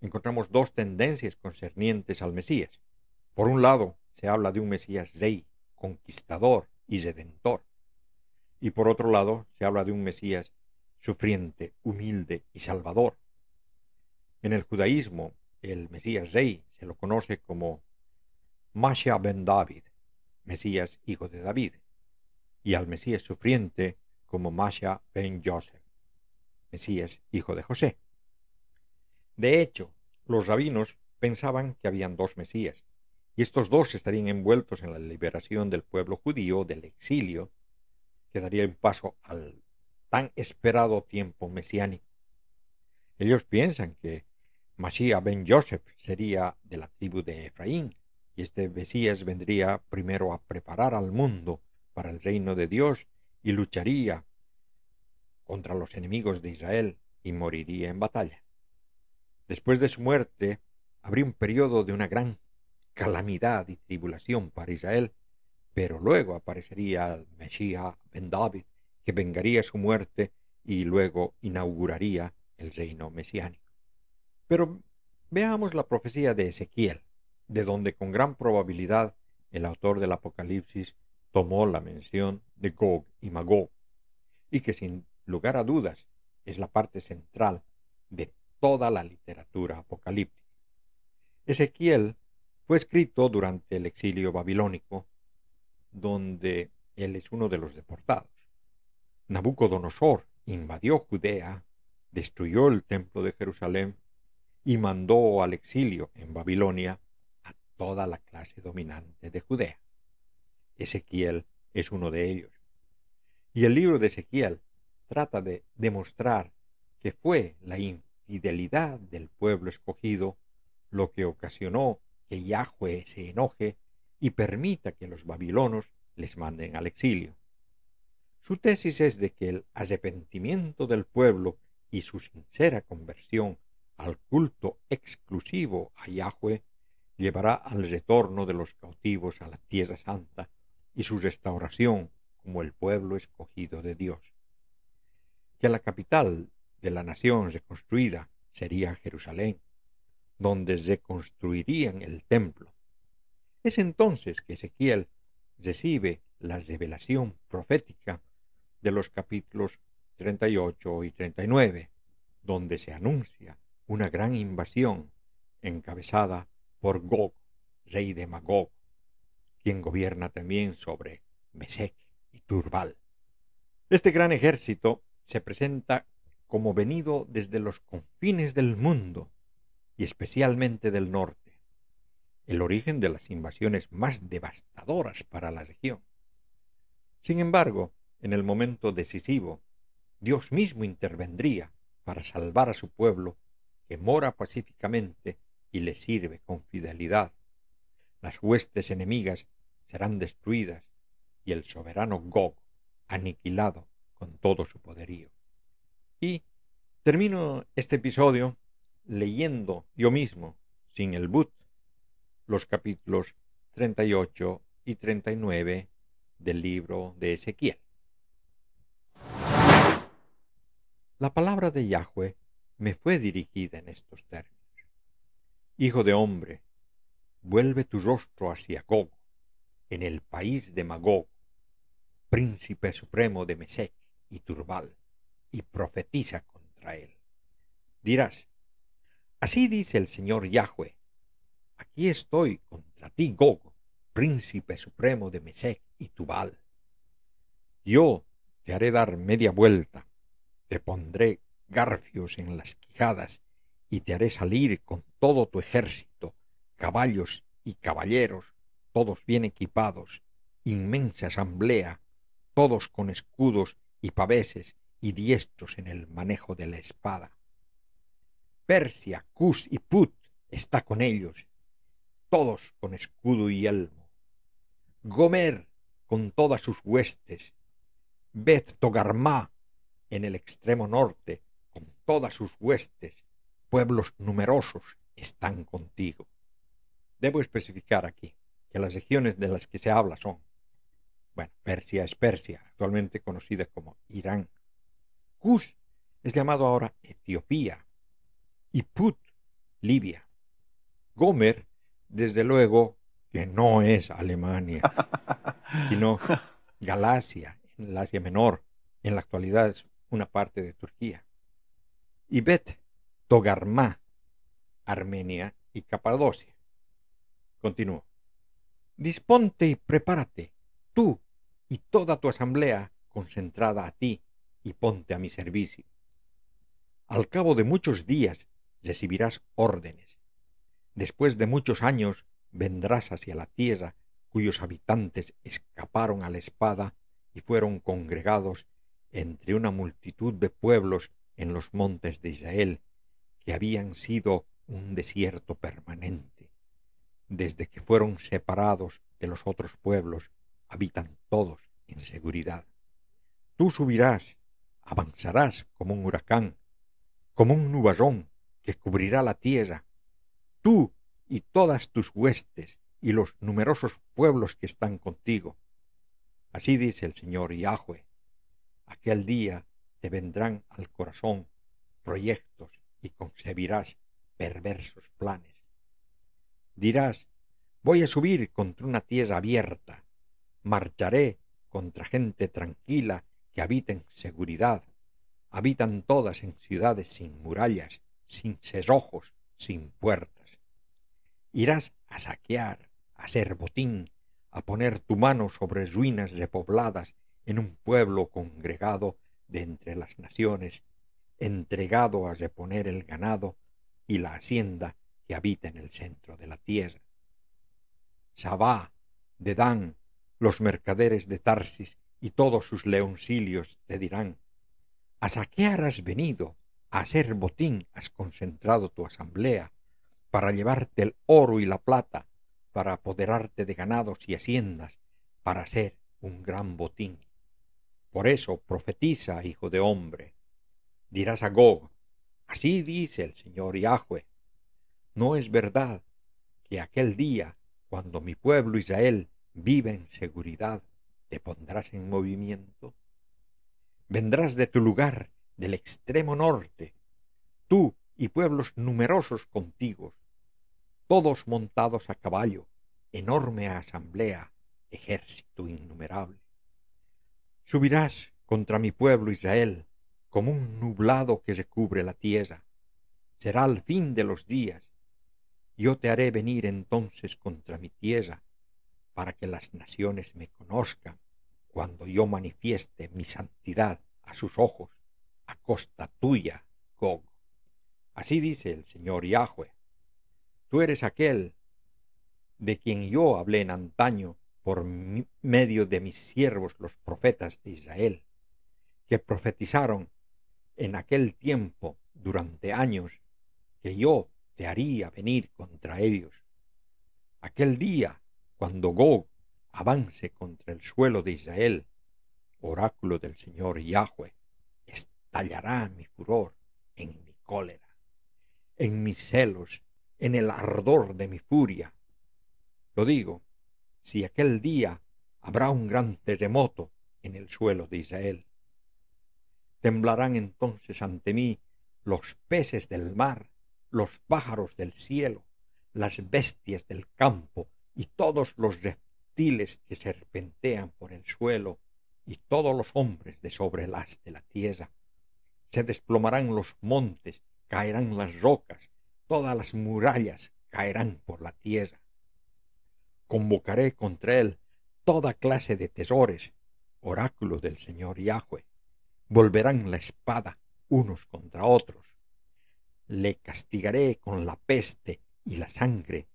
encontramos dos tendencias concernientes al Mesías. Por un lado, se habla de un Mesías rey, conquistador y redentor y por otro lado se habla de un Mesías sufriente, humilde y salvador. En el judaísmo, el Mesías rey se lo conoce como Masha ben David, Mesías hijo de David, y al Mesías sufriente como Masha ben Joseph, Mesías hijo de José. De hecho, los rabinos pensaban que habían dos Mesías, y estos dos estarían envueltos en la liberación del pueblo judío del exilio, que daría paso al tan esperado tiempo mesiánico. Ellos piensan que Mashiach ben Joseph sería de la tribu de Efraín, y este Mesías vendría primero a preparar al mundo para el reino de Dios y lucharía contra los enemigos de Israel y moriría en batalla. Después de su muerte, habría un periodo de una gran calamidad y tribulación para Israel, pero luego aparecería el Mesías ben David, que vengaría su muerte y luego inauguraría el reino mesiánico. Pero veamos la profecía de Ezequiel, de donde con gran probabilidad el autor del Apocalipsis tomó la mención de Gog y Magog, y que sin lugar a dudas es la parte central de toda la literatura apocalíptica. Ezequiel fue escrito durante el exilio babilónico, donde él es uno de los deportados. Nabucodonosor invadió Judea, destruyó el templo de Jerusalén y mandó al exilio en Babilonia toda la clase dominante de Judea. Ezequiel es uno de ellos. Y el libro de Ezequiel trata de demostrar que fue la infidelidad del pueblo escogido lo que ocasionó que Yahweh se enoje y permita que los babilonos les manden al exilio. Su tesis es de que el arrepentimiento del pueblo y su sincera conversión al culto exclusivo a Yahweh llevará al retorno de los cautivos a la tierra santa y su restauración como el pueblo escogido de Dios. Que la capital de la nación reconstruida sería Jerusalén, donde reconstruirían el templo. Es entonces que Ezequiel recibe la revelación profética de los capítulos 38 y 39, donde se anuncia una gran invasión encabezada por Gog, rey de Magog, quien gobierna también sobre Mesec y Turbal. Este gran ejército se presenta como venido desde los confines del mundo y especialmente del norte, el origen de las invasiones más devastadoras para la región. Sin embargo, en el momento decisivo, Dios mismo intervendría para salvar a su pueblo que mora pacíficamente y le sirve con fidelidad. Las huestes enemigas serán destruidas y el soberano Gog aniquilado con todo su poderío. Y termino este episodio leyendo yo mismo, sin el but, los capítulos 38 y 39 del libro de Ezequiel. La palabra de Yahweh me fue dirigida en estos términos. Hijo de hombre, vuelve tu rostro hacia Gog, en el país de Magog, príncipe supremo de Mesec y Turbal, y profetiza contra él. Dirás, así dice el Señor Yahweh, aquí estoy contra ti, Gog, príncipe supremo de Mesec y Tubal. Yo te haré dar media vuelta, te pondré garfios en las quijadas y te haré salir con todo tu ejército, caballos y caballeros, todos bien equipados, inmensa asamblea, todos con escudos y paveses y diestros en el manejo de la espada. Persia, Cus y Put está con ellos, todos con escudo y elmo. Gomer con todas sus huestes, Bet Togarmá en el extremo norte con todas sus huestes, pueblos numerosos están contigo. Debo especificar aquí que las regiones de las que se habla son, bueno, Persia es Persia, actualmente conocida como Irán. Cus es llamado ahora Etiopía y Put, Libia. Gomer, desde luego, que no es Alemania, sino Galacia, en el Asia Menor, en la actualidad es una parte de Turquía. Y Bet, Togarmá, Armenia y Capadocia. Continúo. Disponte y prepárate, tú y toda tu asamblea concentrada a ti, y ponte a mi servicio. Al cabo de muchos días recibirás órdenes. Después de muchos años vendrás hacia la tierra cuyos habitantes escaparon a la espada y fueron congregados entre una multitud de pueblos en los montes de Israel, que habían sido un desierto permanente. Desde que fueron separados de los otros pueblos, habitan todos en seguridad. Tú subirás, avanzarás como un huracán, como un nubarrón que cubrirá la tierra. Tú y todas tus huestes y los numerosos pueblos que están contigo. Así dice el Señor Yahweh. Aquel día te vendrán al corazón proyectos y concebirás perversos planes. Dirás, voy a subir contra una tierra abierta, marcharé contra gente tranquila que habita en seguridad, habitan todas en ciudades sin murallas, sin cerrojos, sin puertas. Irás a saquear, a hacer botín, a poner tu mano sobre ruinas repobladas en un pueblo congregado de entre las naciones, entregado a reponer el ganado y la hacienda que habita en el centro de la tierra. Sabá, Dedán, los mercaderes de Tarsis y todos sus leoncilios te dirán, a saquear has venido, a hacer botín has concentrado tu asamblea, para llevarte el oro y la plata, para apoderarte de ganados y haciendas, para hacer un gran botín. Por eso profetiza, hijo de hombre. Dirás a Gog, así dice el Señor Yahweh, no es verdad que aquel día, cuando mi pueblo Israel vive en seguridad, te pondrás en movimiento. Vendrás de tu lugar, del extremo norte, tú y pueblos numerosos contigo, todos montados a caballo, enorme asamblea, ejército innumerable. Subirás contra mi pueblo Israel como un nublado que recubre la tierra. Será el fin de los días. Yo te haré venir entonces contra mi tierra, para que las naciones me conozcan cuando yo manifieste mi santidad a sus ojos, a costa tuya, Gog. Así dice el Señor Yahweh. Tú eres aquel de quien yo hablé en antaño por medio de mis siervos los profetas de Israel, que profetizaron en aquel tiempo durante años que yo te haría venir contra ellos. Aquel día, cuando Gog avance contra el suelo de Israel, oráculo del Señor Yahweh, estallará mi furor en mi cólera, en mis celos, en el ardor de mi furia. Lo digo, si aquel día habrá un gran terremoto en el suelo de Israel. Temblarán entonces ante mí los peces del mar, los pájaros del cielo, las bestias del campo y todos los reptiles que serpentean por el suelo y todos los hombres de sobre el haz de la tierra. Se desplomarán los montes, caerán las rocas, todas las murallas caerán por la tierra convocaré contra él toda clase de tesores, oráculo del Señor Yahweh. Volverán la espada unos contra otros. Le castigaré con la peste y la sangre.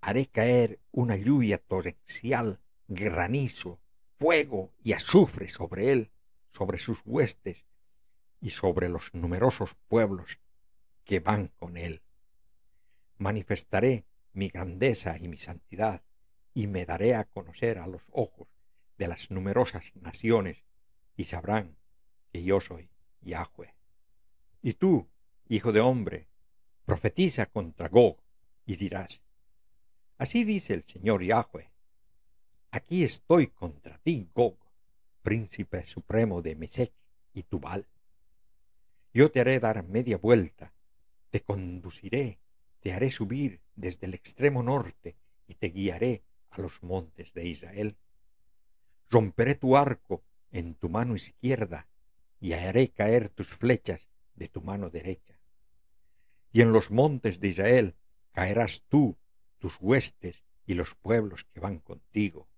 Haré caer una lluvia torrencial, granizo, fuego y azufre sobre él, sobre sus huestes y sobre los numerosos pueblos que van con él. Manifestaré mi grandeza y mi santidad y me daré a conocer a los ojos de las numerosas naciones, y sabrán que yo soy Yahweh. Y tú, hijo de hombre, profetiza contra Gog, y dirás, Así dice el Señor Yahweh, aquí estoy contra ti, Gog, príncipe supremo de Mesec y Tubal. Yo te haré dar media vuelta, te conduciré, te haré subir desde el extremo norte y te guiaré a los montes de Israel. Romperé tu arco en tu mano izquierda y haré caer tus flechas de tu mano derecha. Y en los montes de Israel caerás tú, tus huestes y los pueblos que van contigo.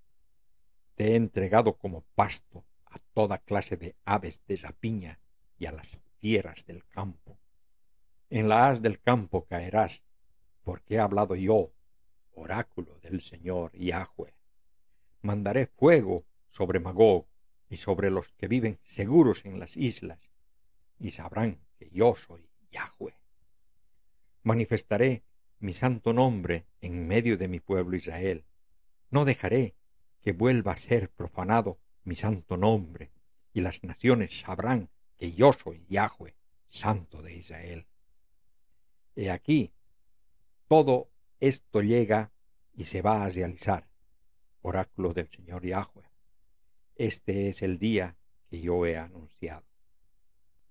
Te he entregado como pasto a toda clase de aves de rapiña y a las fieras del campo. En la haz del campo caerás, porque he hablado yo, oráculo del Señor Yahweh. Mandaré fuego sobre Magog y sobre los que viven seguros en las islas, y sabrán que yo soy Yahweh. Manifestaré mi santo nombre en medio de mi pueblo Israel. No dejaré que vuelva a ser profanado mi santo nombre, y las naciones sabrán que yo soy Yahweh, santo de Israel. He aquí, todo esto llega y se va a realizar. Oráculo del Señor Yahweh. Este es el día que yo he anunciado.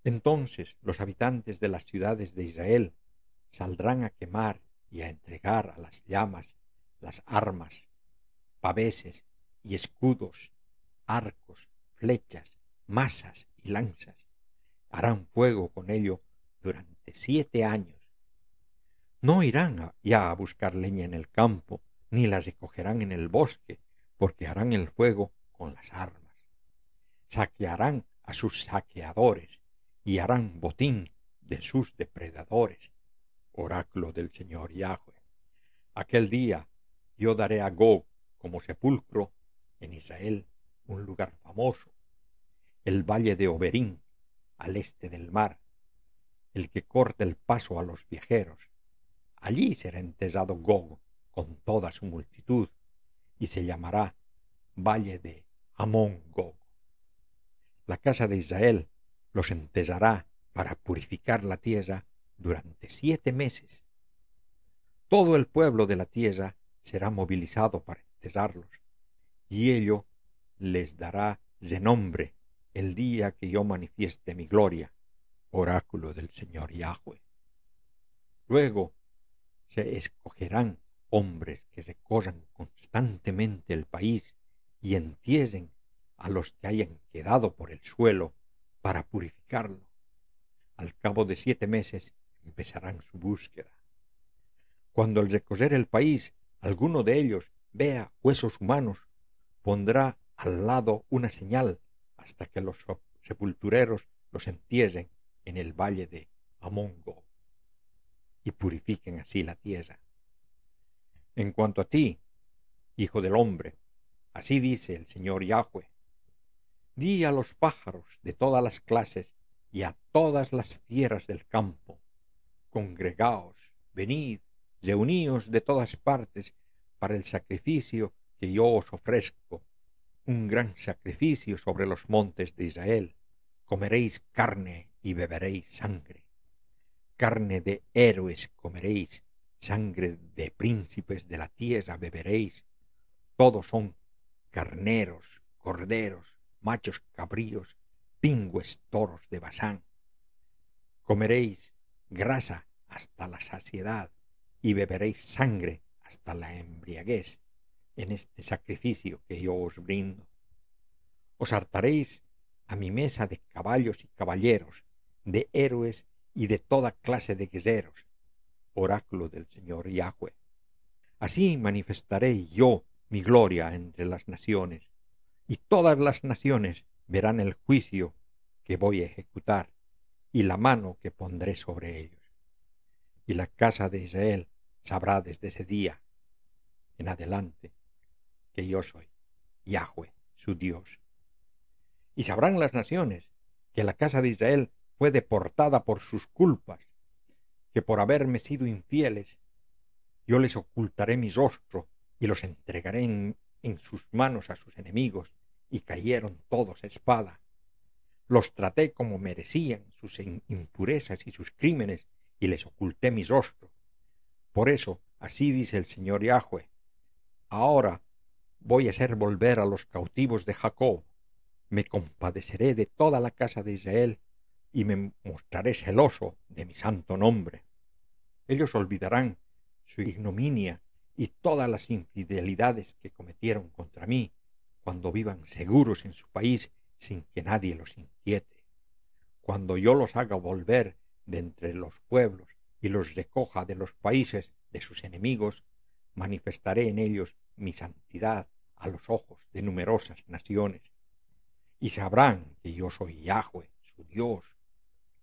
Entonces los habitantes de las ciudades de Israel saldrán a quemar y a entregar a las llamas las armas, paveses y escudos, arcos, flechas, masas y lanzas. Harán fuego con ello durante siete años. No irán ya a buscar leña en el campo, ni la recogerán en el bosque, porque harán el fuego con las armas. Saquearán a sus saqueadores y harán botín de sus depredadores. Oráculo del Señor Yahweh. Aquel día yo daré a Gog como sepulcro en Israel un lugar famoso, el valle de Oberín, al este del mar, el que corta el paso a los viajeros. Allí será enterrado Gog con toda su multitud, y se llamará Valle de Amón. La casa de Israel los enterrará para purificar la tierra durante siete meses. Todo el pueblo de la tierra será movilizado para enterrarlos, y ello les dará de nombre el día que yo manifieste mi gloria, oráculo del Señor Yahweh. Luego se escogerán hombres que recorran constantemente el país y entierren a los que hayan quedado por el suelo para purificarlo. Al cabo de siete meses empezarán su búsqueda. Cuando al recorrer el país alguno de ellos vea huesos humanos, pondrá al lado una señal hasta que los sepultureros los entierren en el valle de Amongo y purifiquen así la tierra. En cuanto a ti, hijo del hombre, así dice el Señor Yahweh, Di a los pájaros de todas las clases y a todas las fieras del campo, congregaos, venid, reuníos de todas partes para el sacrificio que yo os ofrezco, un gran sacrificio sobre los montes de Israel. Comeréis carne y beberéis sangre. Carne de héroes comeréis, sangre de príncipes de la tierra beberéis. Todos son carneros, corderos, machos cabríos, pingües toros de Basán. Comeréis grasa hasta la saciedad y beberéis sangre hasta la embriaguez en este sacrificio que yo os brindo. Os hartaréis a mi mesa de caballos y caballeros, de héroes y de toda clase de guerreros, oráculo del Señor Yahweh. Así manifestaré yo mi gloria entre las naciones, y todas las naciones verán el juicio que voy a ejecutar y la mano que pondré sobre ellos. Y la casa de Israel sabrá desde ese día en adelante que yo soy Yahweh, su Dios. Y sabrán las naciones que la casa de Israel fue deportada por sus culpas, que por haberme sido infieles, yo les ocultaré mi rostro y los entregaré en sus manos a sus enemigos y cayeron todos a espada. Los traté como merecían sus impurezas y sus crímenes y les oculté mi rostro. Por eso, así dice el Señor Yahweh, ahora voy a hacer volver a los cautivos de Jacob, me compadeceré de toda la casa de Israel y me mostraré celoso de mi santo nombre. Ellos olvidarán su ignominia y todas las infidelidades que cometieron contra mí, cuando vivan seguros en su país sin que nadie los inquiete, cuando yo los haga volver de entre los pueblos y los recoja de los países de sus enemigos, manifestaré en ellos mi santidad a los ojos de numerosas naciones, y sabrán que yo soy Yahweh, su Dios,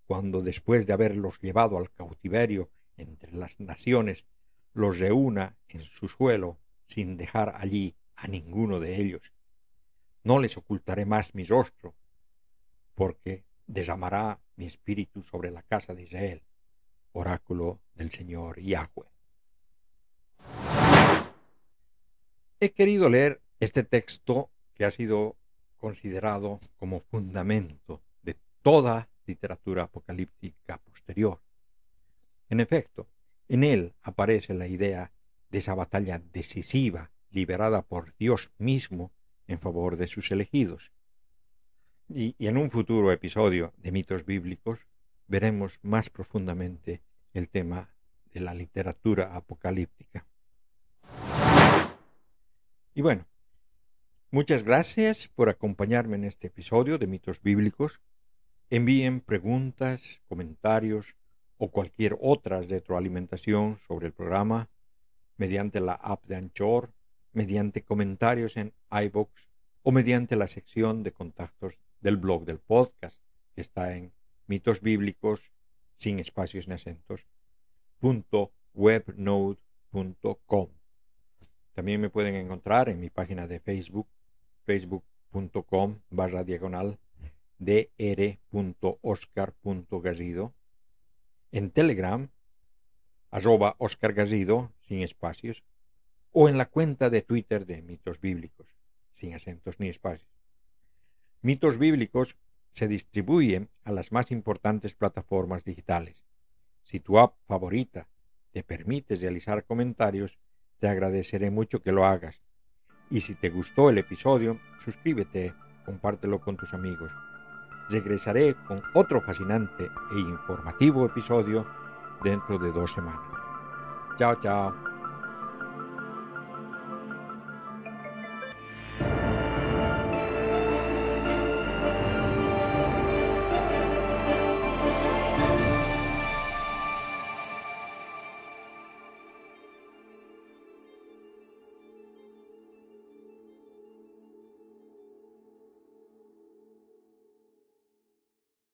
cuando después de haberlos llevado al cautiverio entre las naciones, los reúna en su suelo sin dejar allí a ninguno de ellos. No les ocultaré más mi rostro, porque desamará mi espíritu sobre la casa de Israel. Oráculo del Señor Yahweh. He querido leer este texto que ha sido considerado como fundamento de toda literatura apocalíptica posterior. En efecto, en él aparece la idea de esa batalla decisiva liberada por Dios mismo en favor de sus elegidos. Y, y, en un futuro episodio de mitos bíblicos veremos más profundamente el tema de la literatura apocalíptica. Y bueno, muchas gracias por acompañarme en este episodio de mitos bíblicos. Envíen preguntas, comentarios o cualquier otra retroalimentación sobre el programa mediante la app de Anchor, mediante comentarios en iBox o mediante la sección de contactos del blog del podcast que está en mitos bíblicos sin espacios ni acentos webnode.com. También me pueden encontrar en mi página de Facebook, facebook.com barra diagonal dr.oscar.garrido, en Telegram, arroba Oscar sin espacios, o en la cuenta de Twitter de Mitos Bíblicos, sin acentos ni espacios. Mitos Bíblicos se distribuye a las más importantes plataformas digitales. Si tu app favorita te permite realizar comentarios, te agradeceré mucho que lo hagas. Y si te gustó el episodio, suscríbete, compártelo con tus amigos. Regresaré con otro fascinante e informativo episodio dentro de dos semanas. Chao, chao.